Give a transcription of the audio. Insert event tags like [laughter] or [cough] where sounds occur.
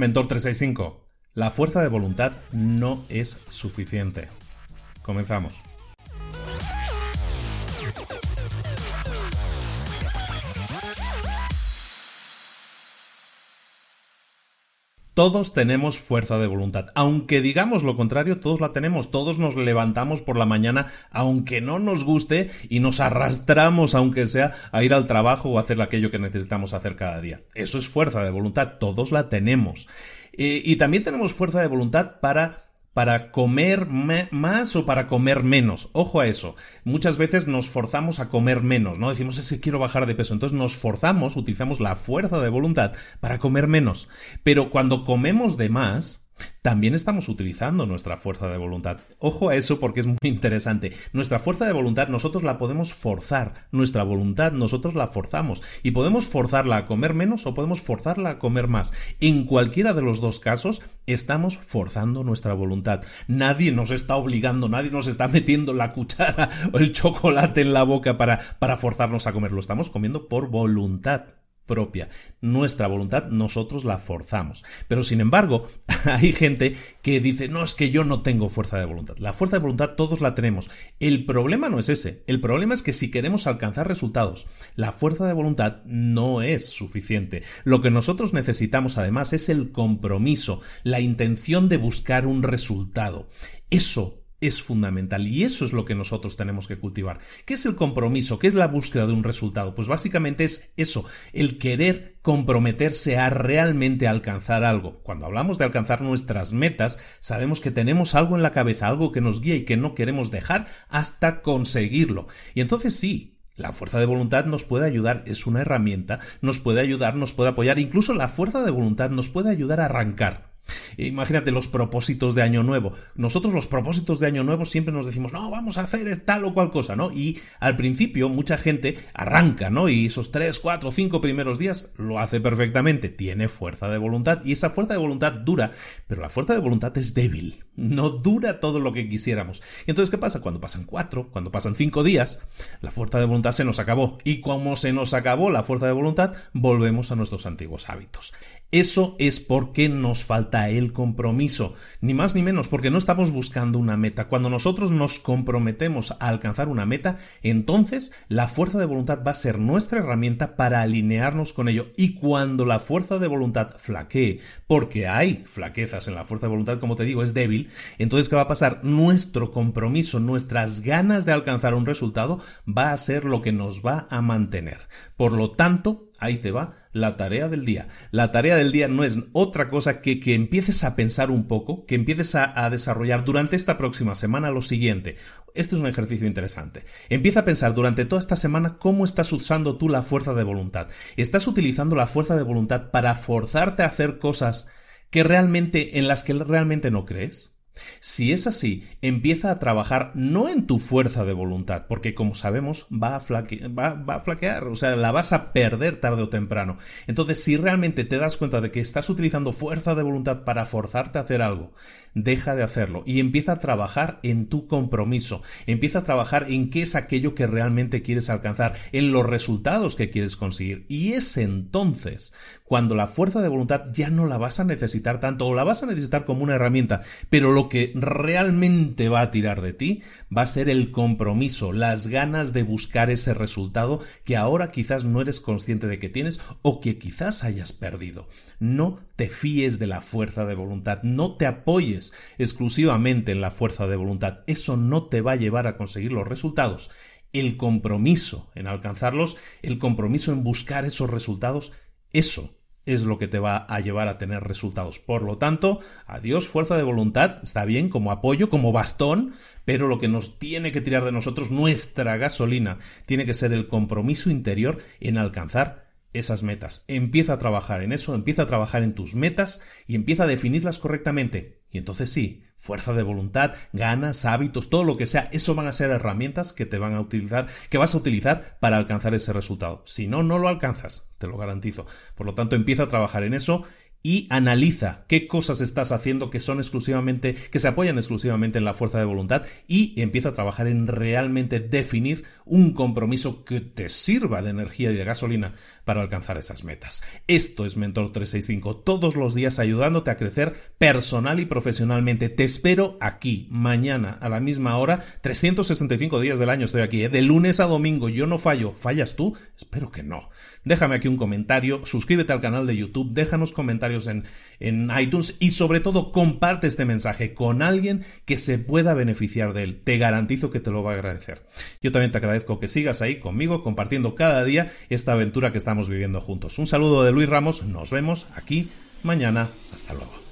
Mentor 365. La fuerza de voluntad no es suficiente. Comenzamos. Todos tenemos fuerza de voluntad. Aunque digamos lo contrario, todos la tenemos. Todos nos levantamos por la mañana, aunque no nos guste, y nos arrastramos, aunque sea, a ir al trabajo o hacer aquello que necesitamos hacer cada día. Eso es fuerza de voluntad. Todos la tenemos. Eh, y también tenemos fuerza de voluntad para para comer más o para comer menos. Ojo a eso. Muchas veces nos forzamos a comer menos, ¿no? Decimos, es que quiero bajar de peso. Entonces nos forzamos, utilizamos la fuerza de voluntad para comer menos. Pero cuando comemos de más, también estamos utilizando nuestra fuerza de voluntad. Ojo a eso porque es muy interesante. Nuestra fuerza de voluntad nosotros la podemos forzar. Nuestra voluntad nosotros la forzamos. Y podemos forzarla a comer menos o podemos forzarla a comer más. En cualquiera de los dos casos estamos forzando nuestra voluntad. Nadie nos está obligando, nadie nos está metiendo la cuchara o el chocolate en la boca para, para forzarnos a comer. Lo estamos comiendo por voluntad propia. Nuestra voluntad nosotros la forzamos. Pero sin embargo, [laughs] hay gente que dice, no, es que yo no tengo fuerza de voluntad. La fuerza de voluntad todos la tenemos. El problema no es ese. El problema es que si queremos alcanzar resultados, la fuerza de voluntad no es suficiente. Lo que nosotros necesitamos además es el compromiso, la intención de buscar un resultado. Eso es fundamental y eso es lo que nosotros tenemos que cultivar. ¿Qué es el compromiso? ¿Qué es la búsqueda de un resultado? Pues básicamente es eso, el querer comprometerse a realmente alcanzar algo. Cuando hablamos de alcanzar nuestras metas, sabemos que tenemos algo en la cabeza, algo que nos guía y que no queremos dejar hasta conseguirlo. Y entonces sí, la fuerza de voluntad nos puede ayudar, es una herramienta, nos puede ayudar, nos puede apoyar, incluso la fuerza de voluntad nos puede ayudar a arrancar. Imagínate los propósitos de Año Nuevo. Nosotros los propósitos de Año Nuevo siempre nos decimos, no, vamos a hacer tal o cual cosa, ¿no? Y al principio mucha gente arranca, ¿no? Y esos tres, cuatro, cinco primeros días lo hace perfectamente, tiene fuerza de voluntad y esa fuerza de voluntad dura, pero la fuerza de voluntad es débil, no dura todo lo que quisiéramos. Y entonces, ¿qué pasa? Cuando pasan cuatro, cuando pasan cinco días, la fuerza de voluntad se nos acabó y como se nos acabó la fuerza de voluntad, volvemos a nuestros antiguos hábitos. Eso es porque nos falta el compromiso, ni más ni menos, porque no estamos buscando una meta. Cuando nosotros nos comprometemos a alcanzar una meta, entonces la fuerza de voluntad va a ser nuestra herramienta para alinearnos con ello. Y cuando la fuerza de voluntad flaquee, porque hay flaquezas en la fuerza de voluntad, como te digo, es débil, entonces ¿qué va a pasar? Nuestro compromiso, nuestras ganas de alcanzar un resultado va a ser lo que nos va a mantener. Por lo tanto, ahí te va la tarea del día. La tarea del día no es otra cosa que que empieces a pensar un poco, que empieces a, desarrollar durante esta próxima semana lo siguiente. Este es un ejercicio interesante. Empieza a pensar durante toda esta semana cómo estás usando tú la fuerza de voluntad. ¿Estás utilizando la fuerza de voluntad para forzarte a hacer cosas que realmente en las que realmente no crees? Si es así, empieza a trabajar no en tu fuerza de voluntad, porque como sabemos va a, va a, flaquear, o sea, la vas a perder tarde o temprano. Entonces, si realmente te das cuenta de que estás utilizando fuerza de voluntad para forzarte a hacer algo, deja de hacerlo y empieza a trabajar en tu compromiso, empieza a trabajar en qué es aquello que realmente quieres alcanzar, en los resultados que quieres conseguir. Y es entonces cuando la fuerza de voluntad ya no la vas a necesitar tanto o la vas a necesitar como una herramienta, pero lo que realmente va a tirar de ti va a ser el compromiso, las ganas de buscar ese resultado que ahora quizás no eres consciente de que tienes o que quizás hayas perdido. No te fíes de la fuerza de voluntad, no te apoyes exclusivamente en la fuerza de voluntad, eso no te va a llevar a conseguir los resultados. El compromiso en alcanzarlos, el compromiso en buscar esos resultados, eso es lo que te va a llevar a tener resultados. Por lo tanto, adiós fuerza de voluntad, está bien como apoyo, como bastón, pero lo que nos tiene que tirar de nosotros, nuestra gasolina, tiene que ser el compromiso interior en alcanzar esas metas. Empieza a trabajar en eso, empieza a trabajar en tus metas y empieza a definirlas correctamente. Y entonces sí, fuerza de voluntad, ganas, hábitos, todo lo que sea, eso van a ser herramientas que te van a utilizar, que vas a utilizar para alcanzar ese resultado. Si no, no lo alcanzas, te lo garantizo. Por lo tanto, empieza a trabajar en eso y analiza qué cosas estás haciendo que son exclusivamente, que se apoyan exclusivamente en la fuerza de voluntad y empieza a trabajar en realmente definir un compromiso que te sirva de energía y de gasolina para alcanzar esas metas. Esto es Mentor 365, todos los días ayudándote a crecer personal y profesionalmente. Te espero aquí, mañana, a la misma hora, 365 días del año estoy aquí, ¿eh? de lunes a domingo, yo no fallo. ¿Fallas tú? Espero que no. Déjame aquí un comentario, suscríbete al canal de YouTube, déjanos comentarios en, en iTunes y sobre todo comparte este mensaje con alguien que se pueda beneficiar de él. Te garantizo que te lo va a agradecer. Yo también te que sigas ahí conmigo compartiendo cada día esta aventura que estamos viviendo juntos. Un saludo de Luis Ramos, nos vemos aquí mañana. Hasta luego.